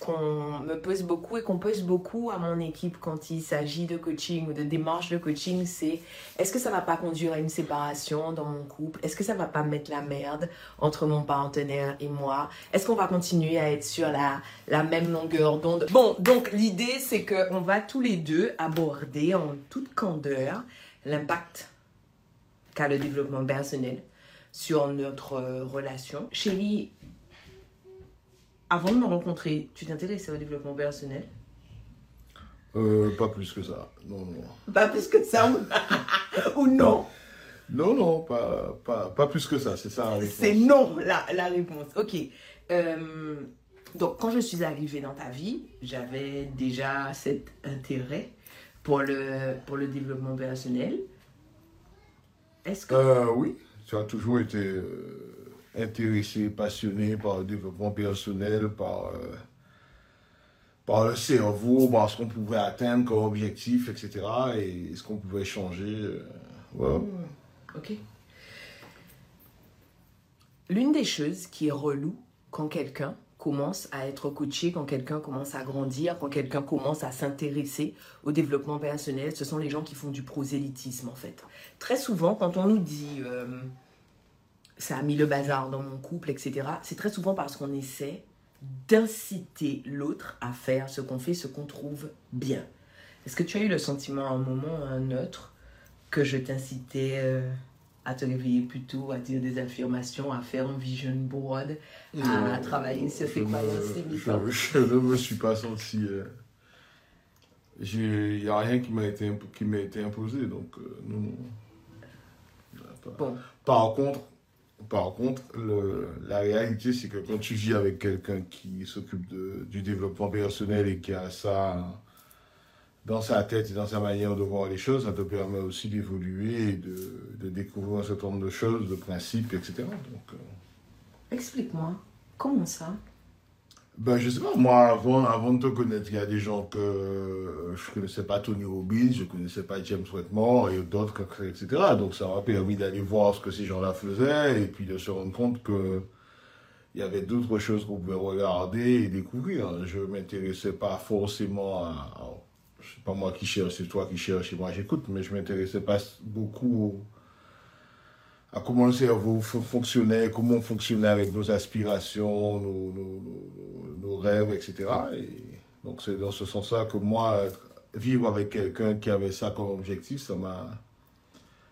qu'on me pose beaucoup et qu'on pose beaucoup à mon équipe quand il s'agit de coaching ou de démarche de coaching, c'est est-ce que ça va pas conduire à une séparation dans mon couple? Est-ce que ça va pas mettre la merde entre mon partenaire et moi? Est-ce qu'on va continuer à être sur la, la même longueur d'onde? Bon, donc l'idée c'est qu'on va tous les deux aborder en toute candeur l'impact qu'a le développement personnel sur notre relation. Chérie, avant de me rencontrer, tu t'intéressais au développement personnel? Euh, Pas plus que ça. Non, non. Pas plus que ça ou, non? Non, non, pas, pas, pas, plus que ça. C'est ça la réponse. C'est non la, la, réponse. Ok. Euh, donc, quand je suis arrivée dans ta vie, j'avais déjà cet intérêt pour le, pour le développement personnel. Est-ce que... Euh, oui, tu as toujours été euh, intéressé, passionné par le développement personnel, par, euh, par le cerveau, par ce qu'on pouvait atteindre comme objectif, etc. Et ce qu'on pouvait changer. Euh, mmh. Ok. L'une des choses qui est relou quand quelqu'un commence à être coaché, quand quelqu'un commence à grandir, quand quelqu'un commence à s'intéresser au développement personnel, ce sont les gens qui font du prosélytisme en fait. Très souvent, quand on nous dit euh, ça a mis le bazar dans mon couple, etc. C'est très souvent parce qu'on essaie d'inciter l'autre à faire ce qu'on fait, ce qu'on trouve bien. Est-ce que tu as eu le sentiment à un moment ou à un autre que je t'incitais euh, à te réveiller plus tôt, à dire des affirmations, à faire un vision board, à, travailler sur tes croyances je, ne me suis pas senti... Euh, il n'y a rien qui m'a été, été imposé, donc euh, non. Bon. Par contre, par contre, la réalité, c'est que quand tu vis avec quelqu'un qui s'occupe du développement personnel et qui a ça dans sa tête et dans sa manière de voir les choses, ça te permet aussi d'évoluer et de, découvrir un certain nombre de choses, de principes, etc. Euh, Explique-moi, comment ça? Ben, je sais pas, moi, avant, avant de te connaître, il y a des gens que je connaissais pas Tony Robbins, je connaissais pas James Wetmore et d'autres, etc. Donc, ça m'a permis d'aller voir ce que ces gens-là faisaient et puis de se rendre compte que il y avait d'autres choses qu'on pouvait regarder et découvrir. Je m'intéressais pas forcément à, sais pas moi qui cherche, c'est toi qui cherches et moi j'écoute, mais je m'intéressais pas beaucoup à comment le cerveau fonctionnait, comment on fonctionnait avec nos aspirations, nos, rêves, etc. Et donc c'est dans ce sens-là que moi, vivre avec quelqu'un qui avait ça comme objectif, ça m'a,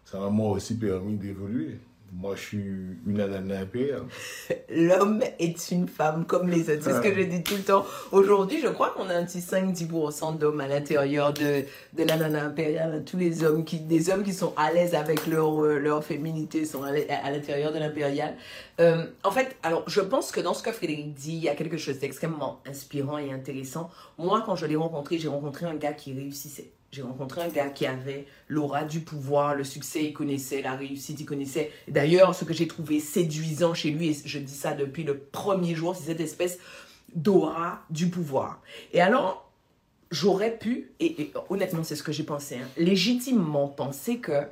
ça m'a moi aussi permis d'évoluer. Moi, je suis une nana impériale. L'homme est une femme comme les autres. C'est ce que je dis tout le temps. Aujourd'hui, je crois qu'on a un petit 5-10% d'hommes à l'intérieur de, de la nana impériale. Tous les hommes qui, des hommes qui sont à l'aise avec leur, euh, leur féminité sont à l'intérieur de l'impérial. Euh, en fait, alors, je pense que dans ce que Frédéric dit, il y a quelque chose d'extrêmement inspirant et intéressant. Moi, quand je l'ai rencontré, j'ai rencontré un gars qui réussissait. J'ai rencontré un gars qui avait l'aura du pouvoir, le succès, il connaissait, la réussite, il connaissait. D'ailleurs, ce que j'ai trouvé séduisant chez lui, et je dis ça depuis le premier jour, c'est cette espèce d'aura du pouvoir. Et alors, j'aurais pu, et, honnêtement, c'est ce que j'ai pensé, hein, légitimement penser que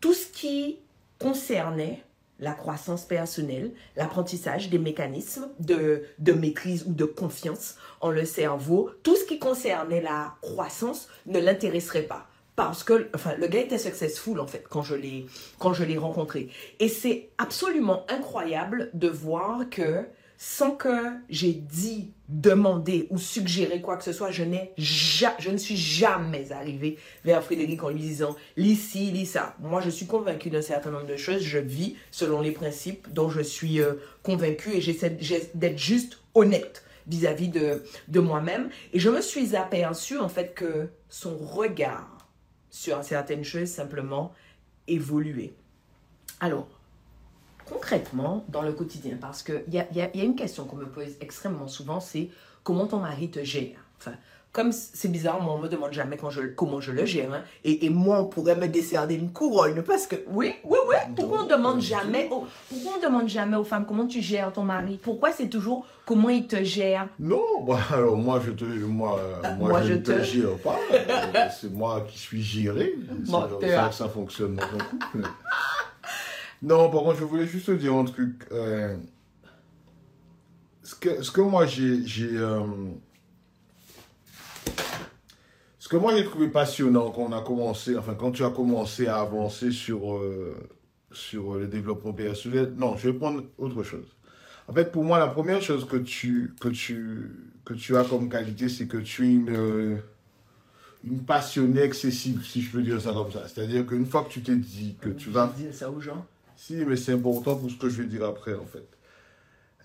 tout ce qui concernait la croissance personnelle, l'apprentissage des mécanismes de, de, maîtrise ou de confiance en le cerveau, tout ce qui concernait la croissance ne l'intéresserait pas. Parce que, enfin, le gars était successful, en fait, quand je l'ai, quand je l'ai rencontré. Et c'est absolument incroyable de voir que sans que j'ai dit, demandé ou suggéré quoi que ce soit, je, n'ai je ne suis jamais arrivée vers Frédéric en lui disant lis ci, lis ça. Moi, je suis convaincue d'un certain nombre de choses. Je vis selon les principes dont je suis euh, convaincue et j'essaie d'être juste honnête vis-à-vis de, de moi-même. Et je me suis aperçue en fait que son regard sur certaines choses simplement évoluait. Alors, concrètement dans le quotidien Parce qu'il y a, y, a, y a une question qu'on me pose extrêmement souvent, c'est comment ton mari te gère? Enfin, comme c'est bizarre, moi, on me demande jamais quand je, comment je le gère. hein. Et, et moi, on pourrait me décerner une couronne parce que, oui, oui, oui. Pourquoi on demande jamais, aux- pourquoi on demande jamais aux femmes comment tu gères ton mari? Pourquoi c'est toujours comment il te gère? Non, bah, alors moi je te, moi, euh, moi, moi, je je ne te te- gère pas. C'est moi qui suis géré. Ça que ça fonctionne dans un couple. Non, par contre, je voulais juste te dire un truc. euh, ce, que, ce que moi j'ai, j'ai, euh, ce que moi j'ai trouvé passionnant quand on a commencé, enfin quand tu as commencé à avancer sur euh, sur le développement personnel. Non, je vais prendre autre chose. En fait, pour moi, la première chose que tu, que tu, que tu as comme qualité, c'est que tu es une, une passionnée excessive, si je peux dire ça comme ça. C'est-à-dire qu'une fois que tu t'es dit que tu vas... dire ça aux gens Si, mais c'est important pour ce que je vais dire après, en fait.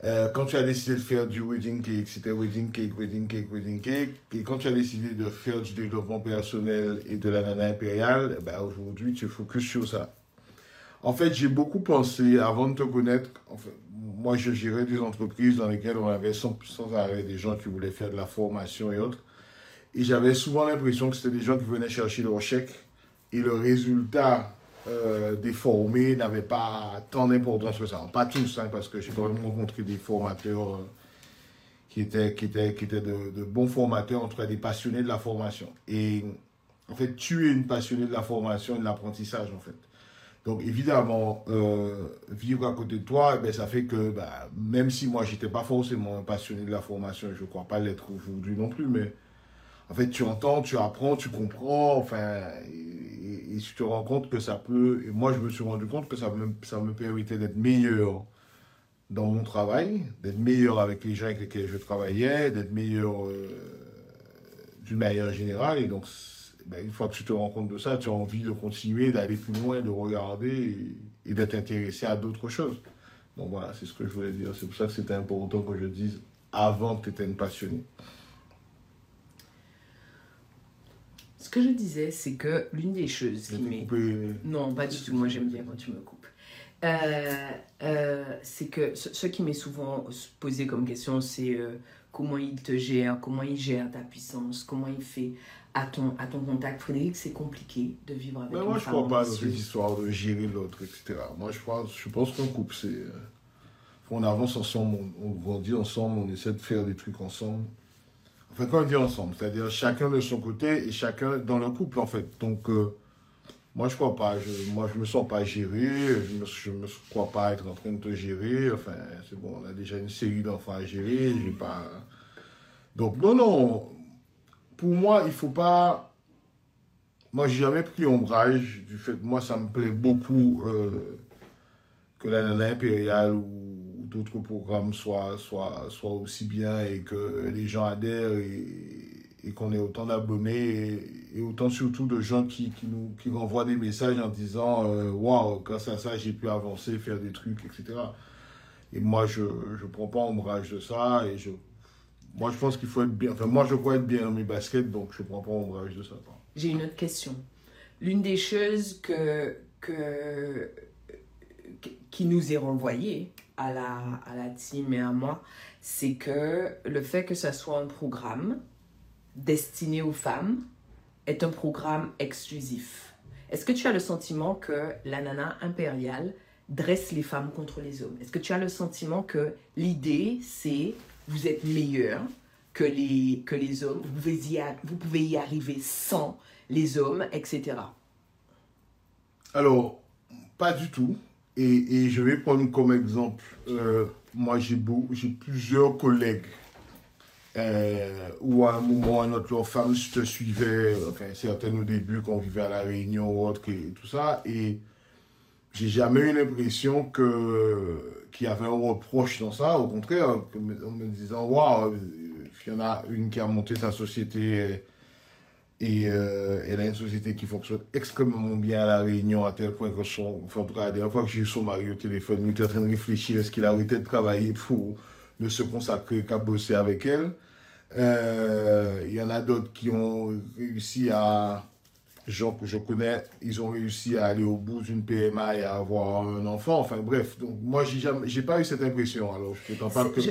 Euh, quand tu as décidé de faire du wedding cake, c'était wedding cake, wedding cake, wedding cake. Et quand tu as décidé de faire du développement personnel et de la nana impériale, eh ben aujourd'hui, tu focus sur ça. En fait, j'ai beaucoup pensé, avant de te connaître, en fait, moi, je gérais des entreprises dans lesquelles on avait sans, sans arrêt des gens qui voulaient faire de la formation et autres. Et j'avais souvent l'impression que c'était des gens qui venaient chercher leur chèque et le résultat euh, des formés n'avait pas tant d'importance que ça. Pas tous, hein, parce que j'ai quand même rencontré des formateurs euh, qui étaient, qui étaient, qui étaient de, bons formateurs, en tout cas des passionnés de la formation. Et en fait, tu es une passionnée de la formation et de l'apprentissage, en fait. Donc évidemment, euh, vivre à côté de toi, eh ben, ça fait que bah, même si moi j'étais pas forcément passionné de la formation, je ne crois pas l'être aujourd'hui non plus, mais en fait tu entends, tu apprends, tu comprends, enfin, et, tu te rends compte que ça peut, et moi je me suis rendu compte que ça me, ça me permettait d'être meilleur dans mon travail, d'être meilleur avec les gens avec lesquels je travaillais, d'être meilleur euh, d'une manière générale, et donc ben, une fois que tu te rends compte de ça, tu as envie de continuer, d'aller plus loin, de regarder et, et d'être intéressé à d'autres choses. Donc voilà, c'est ce que je voulais dire. C'est pour ça que c'était important que je dise avant que tu étais une passionnée. Ce que je disais, c'est que l'une des choses qui m'est... Non, pas du tout. Moi, j'aime bien quand tu me coupes. Euh, euh, c'est que ce, ce qui m'est souvent posé comme question, c'est euh, comment il te gère, comment il gère ta puissance, comment il fait à ton, à ton contact. Frédéric, c'est compliqué de vivre avec Mais moi, je femme crois pas dans cette histoire de gérer l'autre, etc. Moi, je pense, je pense qu'un couple, c'est. on avance ensemble, on, on grandit ensemble, on essaie de faire des trucs ensemble. Enfin, quand on dit ensemble, c'est-à-dire chacun de son côté et chacun dans le couple, en fait. Donc, euh, moi, je crois pas. Je, moi, je me sens pas géré. Je me, je me crois pas être en train de te gérer. Enfin, c'est bon, on a déjà une série d'enfants à gérer. J'ai pas. Donc, non, non. Pour moi, il faut pas. Moi, j'ai jamais pris ombrage du fait que moi, ça me plaît beaucoup euh, que la nana ou d'autres programmes soient, soient, aussi bien et que les gens adhèrent et, qu'on ait autant d'abonnés et, autant surtout de gens qui, qui nous qui renvoient des messages en disant euh, Waouh, grâce à ça, j'ai pu avancer, faire des trucs, etc. Et moi, je ne prends pas ombrage de ça et je. Moi, je pense qu'il faut être bien. Enfin, moi, je crois être bien dans mes baskets, donc je ne prends pas ombrage de ça. J'ai une autre question. L'une des choses que, que, qui nous est renvoyée à la, à la team et à moi, c'est que le fait que ça soit un programme destiné aux femmes est un programme exclusif. Est-ce que tu as le sentiment que la nana impériale dresse les femmes contre les hommes? Est-ce que tu as le sentiment que l'idée, c'est vous êtes meilleur que les, que les hommes, vous pouvez, y vous pouvez y arriver sans les hommes, etc. Alors, pas du tout. Et, et je vais prendre comme exemple, euh, moi j'ai plusieurs collègues. Euh, où à un moment ou à un autre, leurs femmes te suivaient, enfin certaines au début quand on vivait à La Réunion ou autre, et tout ça, et j'ai jamais eu l'impression que qu'il y avait un reproche dans ça, au contraire, en me, disant, waouh, il y en a une qui a monté sa société et euh, elle a une société qui fonctionne extrêmement bien à La Réunion, à tel point que son. Enfin, en tout cas, la dernière fois que j'ai eu son mari au téléphone, il était en train de réfléchir est-ce qu'il a arrêté de travailler pour ne se consacrer qu'à bosser avec elle. Euh, Il y en a d'autres qui ont réussi à, gens que je connais, ils ont réussi à aller au bout d'une PMA et à avoir un enfant. Enfin bref, donc moi, j'ai jamais, pas eu cette impression. Alors, je pas que...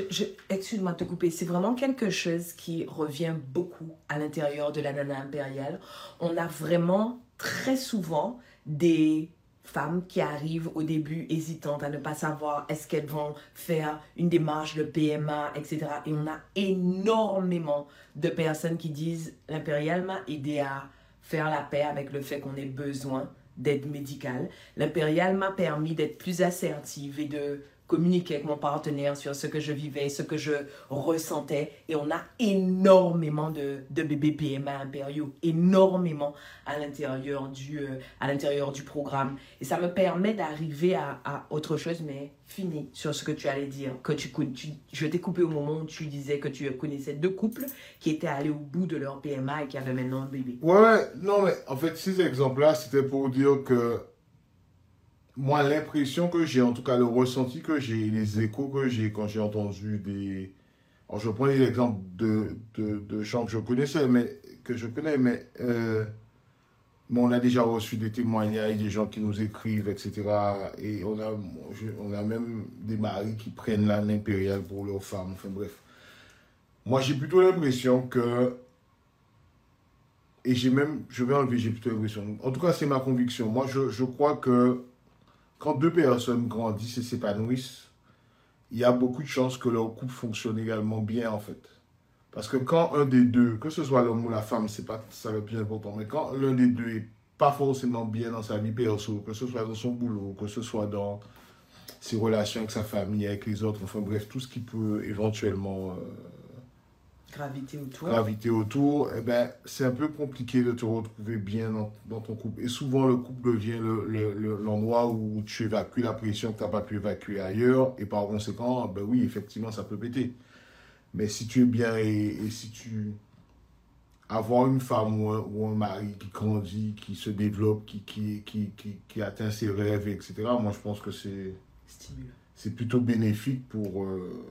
Excuse-moi de te couper, c'est vraiment quelque chose qui revient beaucoup à l'intérieur de la nana impériale. On a vraiment très souvent des femmes qui arrivent au début hésitantes à ne pas savoir est-ce qu'elles vont faire une démarche de PMA, etc. Et on a énormément de personnes qui disent l'impérial m'a aidé à faire la paix avec le fait qu'on ait besoin d'aide médicale. L'impérial m'a permis d'être plus assertive et de communiquer avec mon partenaire sur ce que je vivais, ce que je ressentais. Et on a énormément de, de bébés PMA impériaux, énormément à l'intérieur du, euh, du programme. Et ça me permet d'arriver à, autre chose, mais fini sur ce que tu allais dire. Que tu, je t'ai coupé au moment où tu disais que tu connaissais deux couples qui étaient allés au bout de leur PMA et qui avaient maintenant un bébé. Ouais, non, mais en fait, ces exemples-là, c'était pour dire que moi, l'impression que j'ai, en tout cas le ressenti que j'ai, les échos que j'ai quand j'ai entendu des. Je prends les exemples de, de, de gens que je connaissais, mais que je connais, mais, euh, on a déjà reçu des témoignages, des gens qui nous écrivent, etc. Et on a, on a même des maris qui prennent l'âne impérial pour leurs femmes. Enfin bref. Moi, j'ai plutôt l'impression que et j'ai même, je vais enlever, j'ai plutôt l'impression. En tout cas, c'est ma conviction. Moi, je, je crois que quand deux personnes grandissent et s'épanouissent, il y a beaucoup de chances que leur couple fonctionne également bien, en fait. Parce que quand un des deux, que ce soit l'homme ou la femme, c'est pas ça le plus important, mais quand l'un des deux est pas forcément bien dans sa vie perso, que ce soit dans son boulot, que ce soit dans ses relations avec sa famille, avec les autres, enfin bref, tout ce qui peut éventuellement euh, Gravité autour. gravité autour, eh ben, c'est un peu compliqué de te retrouver bien dans, dans ton couple. Et souvent, le couple devient le- le- le- l'endroit où tu évacues la pression que tu n'as pas pu évacuer ailleurs. Et par conséquent, ben oui, effectivement, ça peut péter. Mais si tu es bien et, et si tu... Avoir une femme ou un, ou un mari qui grandit, qui se développe, qui, qui, qui, qui, qui atteint ses rêves, etc., moi, je pense que c'est Stimule. c'est plutôt bénéfique pour, euh,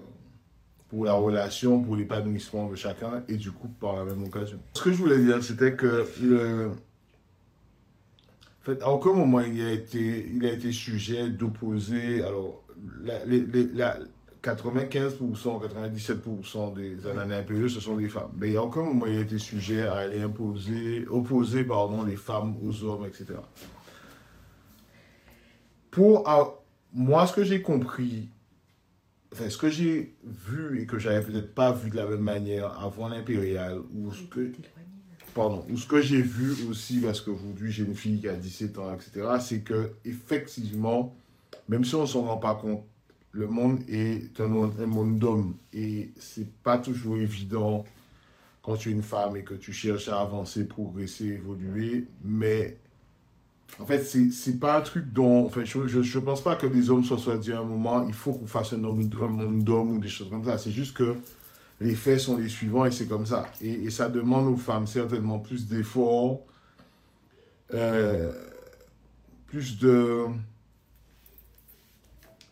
pour la relation, pour l'épanouissement de chacun et du couple par la même occasion. Ce que je voulais dire, c'était que le... En fait, à aucun moment il a été, il a été sujet d'opposer. Alors, les- la- 95%, 97% des ananas impérieux, ce sont des femmes. Mais a aucun moment il a été sujet à aller imposer, opposer pardon, les femmes aux hommes, etc. Pour moi, ce que j'ai compris, enfin, ce que j'ai vu et que j'avais peut-être pas vu de la même manière avant l'impérial, ou ce que, pardon, ou ce que j'ai vu aussi, parce qu'aujourd'hui j'ai une fille qui a 17 ans, etc., c'est que effectivement, même si on s'en rend pas compte, le monde est un, monde- un monde d'hommes et c'est pas toujours évident quand tu es une femme et que tu cherches à avancer, progresser, évoluer, mais en fait, c'est pas un truc dont. Enfin, je, je, je pense pas que des hommes se soient dit à un moment, il faut qu'on fasse un, homme, un monde d'hommes ou des choses comme ça. C'est juste que les faits sont les suivants et c'est comme ça. Et, et ça demande aux femmes certainement plus d'efforts, euh, plus de,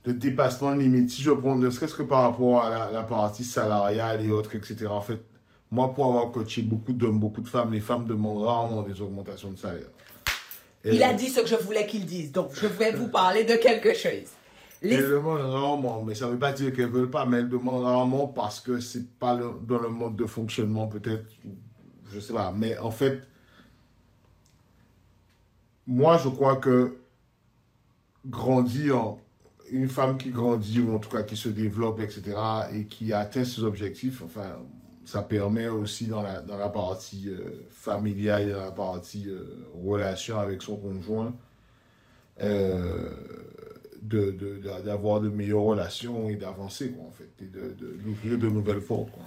de dépassement de limites. Si je prends ne serait-ce que par rapport à la, la partie salariale et autres, etc. En fait, moi, pour avoir coaché beaucoup d'hommes, beaucoup de femmes, les femmes demandent rarement des augmentations de salaire. Et- Il a dit ce que je voulais qu'il dise, donc je vais vous parler de quelque chose. Les- Elles demandent rarement, mais ça ne veut pas dire qu'elles ne veulent pas, mais elles demandent rarement parce que c'est pas le- dans le mode de fonctionnement peut-être, je sais pas. Mais en fait, moi je crois que grandir, une femme qui grandit, ou en tout cas qui se développe, etc., et qui atteint ses objectifs, enfin, ça permet aussi dans la, dans la partie euh, familiale, dans la partie euh, relation avec son conjoint, euh, de, de- de- d'avoir de, meilleures relations et d'avancer, en fait, et de, de, d'ouvrir de nouvelles portes, quoi.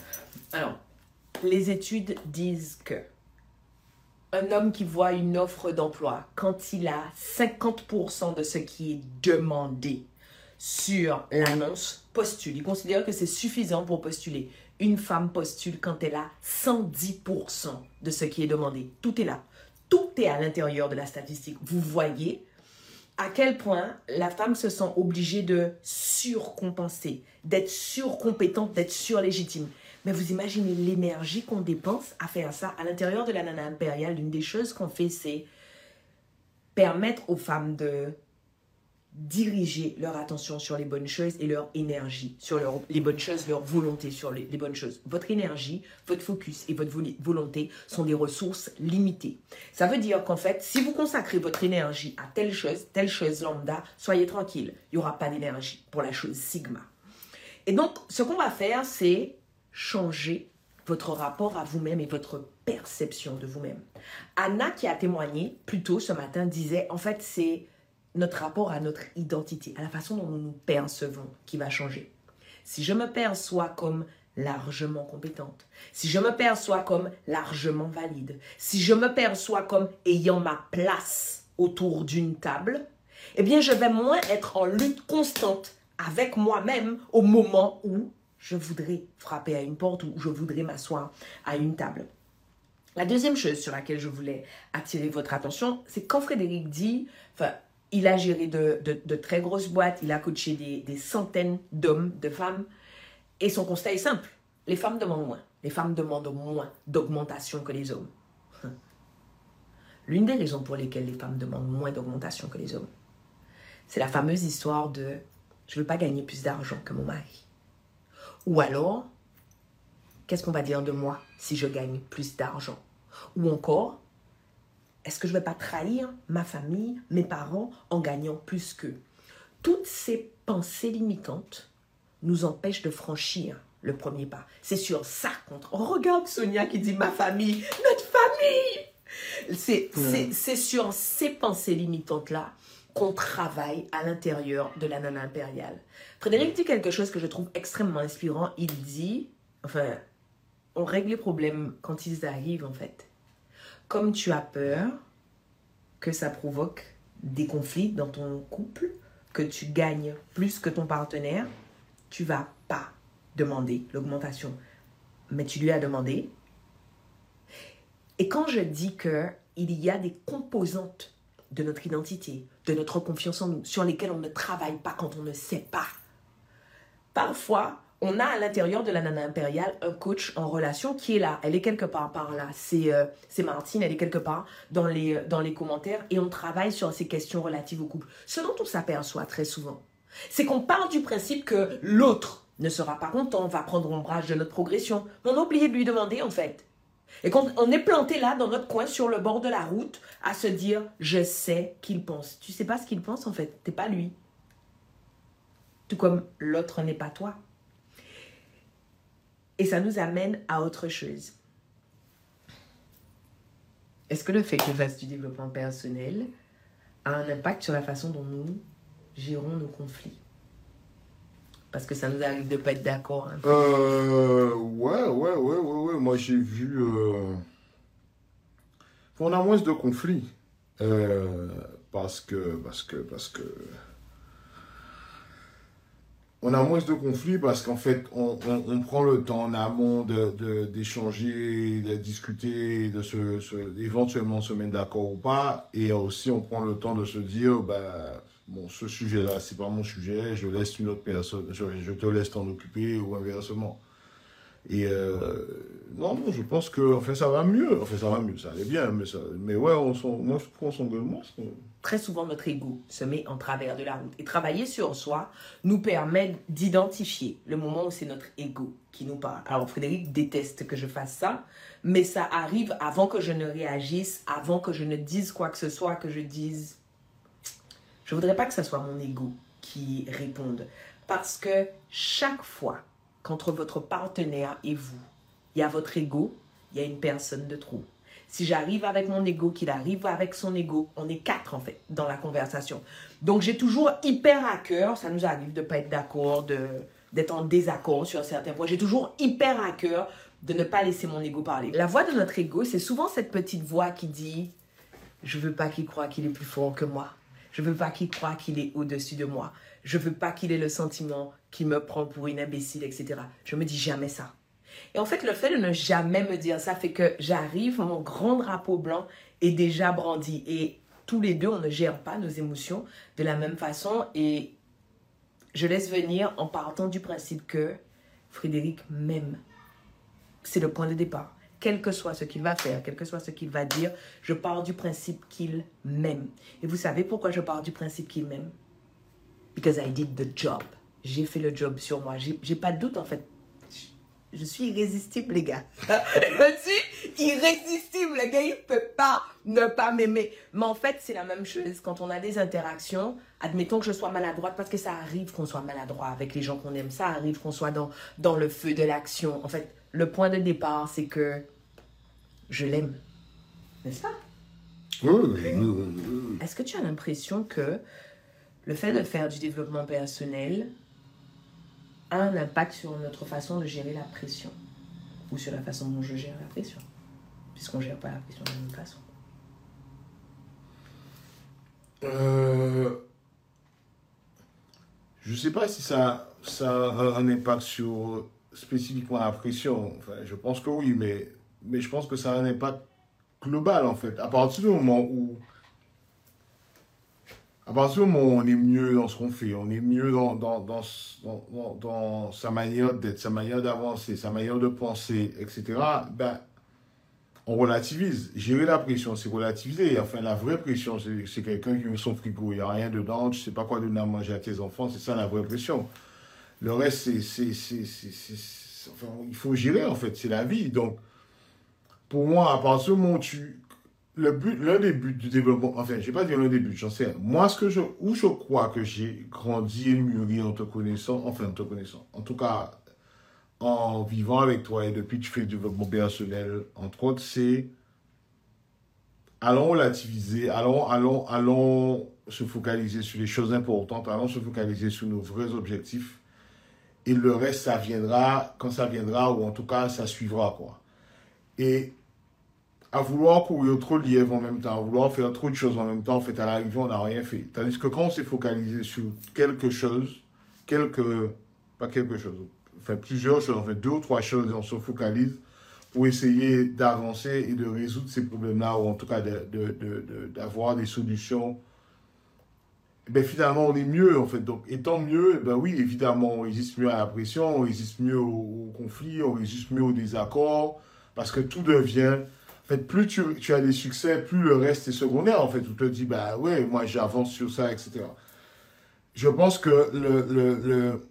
Alors, les études disent que un homme qui voit une offre d'emploi, quand il a 50% de ce qui est demandé sur l'annonce, postule. Il considère que c'est suffisant pour postuler. Une femme postule quand elle a 110% de ce qui est demandé. Tout est là. Tout est à l'intérieur de la statistique. Vous voyez à quel point la femme se sent obligée de surcompenser, d'être surcompétente, d'être surlégitime. Mais vous imaginez l'énergie qu'on dépense à faire ça. À l'intérieur de la nana impériale, l'une des choses qu'on fait, c'est permettre aux femmes de diriger leur attention sur les bonnes choses et leur énergie sur les bonnes choses, leur volonté sur les, les, bonnes choses. Votre énergie, votre focus et votre volonté sont des ressources limitées. Ça veut dire qu'en fait, si vous consacrez votre énergie à telle chose, telle chose lambda, soyez tranquille, il n'y aura pas d'énergie pour la chose sigma. Et donc, ce qu'on va faire, c'est changer votre rapport à vous-même et votre perception de vous-même. Anna, qui a témoigné plus tôt ce matin, disait, en fait, c'est notre rapport à notre identité, à la façon dont nous nous percevons qui va changer. Si je me perçois comme largement compétente, si je me perçois comme largement valide, si je me perçois comme ayant ma place autour d'une table, eh bien, je vais moins être en lutte constante avec moi-même au moment où je voudrais frapper à une porte ou je voudrais m'asseoir à une table. La deuxième chose sur laquelle je voulais attirer votre attention, c'est quand Frédéric dit, enfin, il a géré de, très grosses boîtes, il a coaché des, des centaines d'hommes, de femmes, et son constat est simple. Les femmes demandent moins. Les femmes demandent moins d'augmentation que les hommes. L'une des raisons pour lesquelles les femmes demandent moins d'augmentation que les hommes, c'est la fameuse histoire de je ne veux pas gagner plus d'argent que mon mari. Ou alors, qu'est-ce qu'on va dire de moi si je gagne plus d'argent? Ou encore, est-ce que je ne vais pas trahir ma famille, mes parents en gagnant plus qu'eux? Toutes ces pensées limitantes nous empêchent de franchir le premier pas. C'est sur ça qu'on... Oh, regarde Sonia qui dit ma famille, notre famille C'est sur ces pensées limitantes-là qu'on travaille à l'intérieur de la nana impériale. Frédéric dit quelque chose que je trouve extrêmement inspirant. Il dit, enfin, on règle les problèmes quand ils arrivent en fait. Comme tu as peur que ça provoque des conflits dans ton couple, que tu gagnes plus que ton partenaire, tu vas pas demander l'augmentation, mais tu lui as demandé. Et quand je dis que il y a des composantes de notre identité, de notre confiance en nous, sur lesquelles on ne travaille pas quand on ne sait pas. Parfois, on a à l'intérieur de la nana impériale un coach en relation qui est là. Elle est quelque part par là. C'est euh, Martine, elle est quelque part dans les, dans les commentaires et on travaille sur ces questions relatives au couple. Ce dont on s'aperçoit très souvent, c'est qu'on part du principe que l'autre ne sera pas content, va prendre ombrage de notre progression. On a oublié de lui demander en fait. Et quand on est planté là, dans notre coin, sur le bord de la route, à se dire, je sais qu'il pense. Tu sais pas ce qu'il pense en fait, t'es pas lui. Tout comme l'autre n'est pas toi. Et ça nous amène à autre chose. Est-ce que le fait que je fasse du développement personnel a un impact sur la façon dont nous gérons nos conflits? Parce que ça nous arrive de pas être d'accord. Hein. Euh, ouais, ouais, ouais, ouais, ouais. Moi, j'ai vu. Euh... On a moins de conflits. Euh, parce que. Parce que. Parce que. On a moins de conflits parce qu'en fait, on, prend le temps en amont d'échanger, de, de, discuter, de se, se, mettre d'accord ou pas. Et aussi, on prend le temps de se dire, bah, bon, ce sujet-là, c'est pas mon sujet, je laisse une autre personne, je, te laisse t'en occuper ou inversement. Et euh, non, non, je pense que ça va mieux. Enfin, ça va mieux, ça allait bien, mais, ça, mais ouais, on moi, je prends son gueulement. Très souvent, notre ego se met en travers de la route. Et travailler sur soi nous permet d'identifier le moment où c'est notre ego qui nous parle. Alors, Frédéric déteste que je fasse ça, mais ça arrive avant que je ne réagisse, avant que je ne dise quoi que ce soit, que je dise je voudrais pas que ce soit mon ego qui réponde. Parce que chaque fois qu'entre votre partenaire et vous, il y a votre ego, il y a une personne de trop. Si j'arrive avec mon ego, qu'il arrive avec son ego, on est quatre en fait dans la conversation. Donc j'ai toujours hyper à cœur, ça nous arrive de pas être d'accord, d'être en désaccord sur certains points. J'ai toujours hyper à cœur de ne pas laisser mon ego parler. La voix de notre ego, c'est souvent cette petite voix qui dit Je veux pas qu'il croie qu'il est plus fort que moi. Je veux pas qu'il croie qu'il est au-dessus de moi. Je veux pas qu'il ait le sentiment qu'il me prend pour une imbécile, etc. Je me dis jamais ça. Et en fait, le fait de ne jamais me dire ça fait que j'arrive, mon grand drapeau blanc est déjà brandi. Et tous les deux, on ne gère pas nos émotions de la même façon. Et je laisse venir en partant du principe que Frédéric m'aime. c'est le point de départ. Quel que soit ce qu'il va faire, quel que soit ce qu'il va dire, je pars du principe qu'il m'aime. Et vous savez pourquoi je pars du principe qu'il m'aime? Because I did the job. J'ai fait le job sur moi. J'ai pas de doute en fait je suis irrésistible, les gars. je suis irrésistible, les gars. Il ne peut pas ne pas m'aimer. Mais en fait, c'est la même chose quand on a des interactions. Admettons que je sois maladroite, parce que ça arrive qu'on soit maladroit avec les gens qu'on aime. Ça arrive qu'on soit dans, dans le feu de l'action. En fait, le point de départ, c'est que je l'aime. N'est-ce pas? Est-ce que tu as l'impression que le fait de faire du développement personnel un impact sur notre façon de gérer la pression ou sur la façon dont je gère la pression, puisqu'on ne gère pas la pression de la même façon. Euh, je ne sais pas si ça, ça a un impact sur spécifiquement la pression. Enfin, je pense que oui, mais, mais je pense que ça a un impact global en fait. À partir du moment où à partir du moment où on est mieux dans ce qu'on fait, on est mieux dans, dans, dans, dans, sa manière d'être, sa manière d'avancer, sa manière de penser, etc., ben, on relativise. Gérer la pression, c'est relativiser. Enfin, la vraie pression, c'est quelqu'un qui met son frigo, il n'y a rien dedans, tu ne sais pas quoi donner à manger à tes enfants, c'est ça la vraie pression. Le reste, c'est. Enfin, il faut gérer, en fait, c'est la vie. Donc, pour moi, à partir du moment où tu le but, l'un des buts du développement, enfin, je vais pas dire l'un des buts, j'en sais. Moi, ce que je, où je crois que j'ai grandi et mûri en te connaissant, enfin, en te connaissant, en tout cas, en vivant avec toi et depuis que tu fais du développement personnel, entre autres, c'est allons relativiser, allons, allons, allons se focaliser sur les choses importantes, allons se focaliser sur nos vrais objectifs. Et le reste, ça viendra quand ça viendra, ou en tout cas, ça suivra, quoi. Et à vouloir courir trop de lièvres en même temps, à vouloir faire trop de choses en même temps, en fait, à l'arrivée, on n'a rien fait. Tandis que quand on s'est focalisé sur quelque chose, quelque, pas quelque chose, enfin plusieurs choses, en fait deux ou trois choses, on se focalise pour essayer d'avancer et de résoudre ces problèmes-là, ou en tout cas d'avoir de, des solutions. Ben finalement, on est mieux, en fait. Donc, étant mieux, ben oui, évidemment, on résiste mieux à la pression, on résiste mieux au, conflit, on résiste mieux au désaccord, parce que tout devient en fait, plus tu, tu, as des succès, plus le reste est secondaire. En fait, tu te dis, bah ouais, moi j'avance sur ça, etc. Je pense que le, le,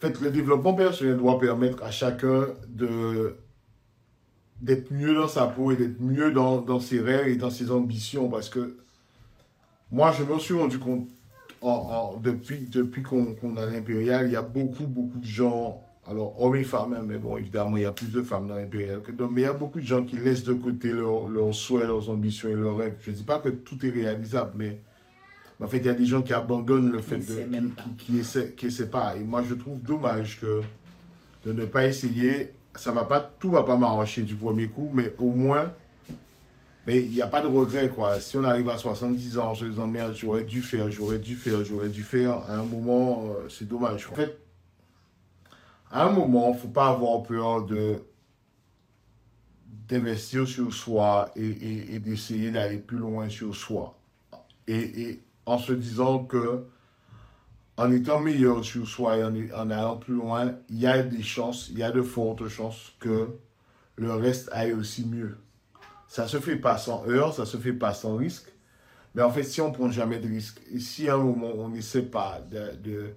fait, le développement personnel doit permettre à chacun d'être mieux dans sa peau et d'être mieux dans, dans, ses rêves et dans ses ambitions. Parce que moi, je me suis rendu compte, en, depuis, depuis qu'on a l'impérial, il y a beaucoup, beaucoup de gens alors, hommes et femmes, hein, mais bon, évidemment, il y a plus de femmes dans l'impérial que d'hommes. Mais il y a beaucoup de gens qui laissent de côté leurs souhaits, leurs ambitions et leurs rêves. Je ne dis pas que tout est réalisable, mais en fait, il y a des gens qui abandonnent le fait de. qui, qui, essaient, qui essaient pas. Et moi, je trouve dommage que de ne pas essayer. Ça va pas, tout va pas m'arracher du premier coup, mais au moins, mais il n'y a pas de regret, quoi. Si on arrive à 70 ans, je se disant, merde, j'aurais dû faire, j'aurais dû faire, j'aurais dû faire, à un moment, euh, c'est dommage. En fait, à un moment, il ne faut pas avoir peur de d'investir sur soi et, d'essayer d'aller plus loin sur soi. Et, en se disant que en étant meilleur sur soi et en, allant plus loin, il y a des chances, il y a de fortes chances que le reste aille aussi mieux. Ça se fait pas sans heurts, ça se fait pas sans risque. Mais en fait, si on prend jamais de risque, et si à un moment on n'essaie pas de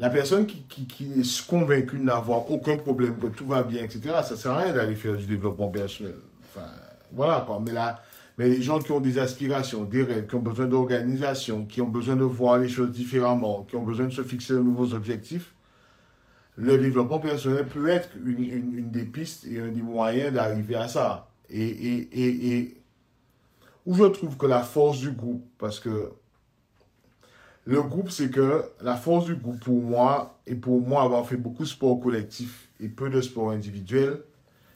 la personne qui, est convaincue de n'avoir aucun problème, que tout va bien, etc., ça sert à rien d'aller faire du développement personnel. Voilà quoi. Mais mais les gens qui ont des aspirations, des rêves, qui ont besoin d'organisation, qui ont besoin de voir les choses différemment, qui ont besoin de se fixer de nouveaux objectifs, le développement personnel peut être une, des pistes et un des moyens d'arriver à ça. Et, et où je trouve que la force du groupe, parce que le groupe, c'est que la force du groupe pour moi, et pour moi avoir fait beaucoup de sport collectif et peu de sport individuel,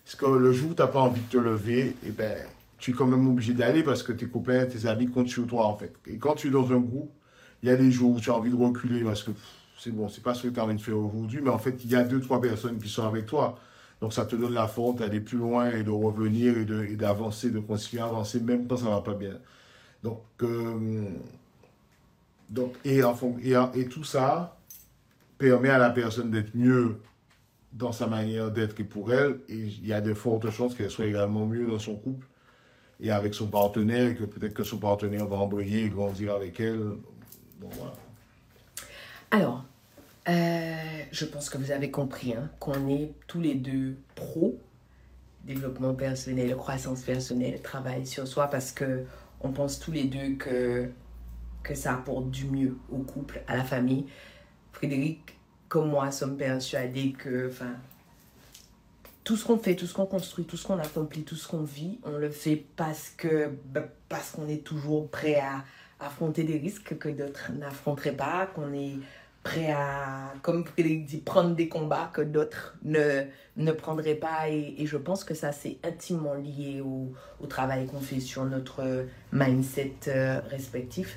c'est que le jour où tu n'as pas envie de te lever, et eh ben, tu es quand même obligé d'aller parce que tes copains, tes amis comptent sur toi en fait. Et quand tu es dans un groupe, il y a des jours où tu as envie de reculer parce que c'est bon, c'est pas ce que tu as envie de faire aujourd'hui, mais en fait, il y a deux, trois personnes qui sont avec toi. Donc ça te donne la force d'aller plus loin et de revenir et d'avancer, de, de continuer à avancer même quand ça ne va pas bien. Donc, euh, donc, et, et, et tout ça permet à la personne d'être mieux dans sa manière d'être et pour elle, et il y a de fortes chances qu'elle soit également mieux dans son couple et avec son partenaire, et que peut-être que son partenaire va embrayer et grandir avec elle. Alors, euh, je pense que vous avez compris hein, qu'on est tous les deux pros. Développement personnel, croissance personnelle, travail sur soi parce que on pense tous les deux que que ça apporte du mieux au couple, à la famille. Frédéric, comme moi, sommes persuadés que, enfin, tout ce qu'on fait, tout ce qu'on construit, tout ce qu'on accomplit, tout ce qu'on vit, on le fait parce que, ben, parce qu'on est toujours prêt à affronter des risques que d'autres n'affronteraient pas, qu'on est prêt à, comme Frédéric dit, prendre des combats que d'autres ne, ne prendraient pas. Et, je pense que ça, c'est intimement lié au, au travail qu'on fait sur notre mindset euh, respectif.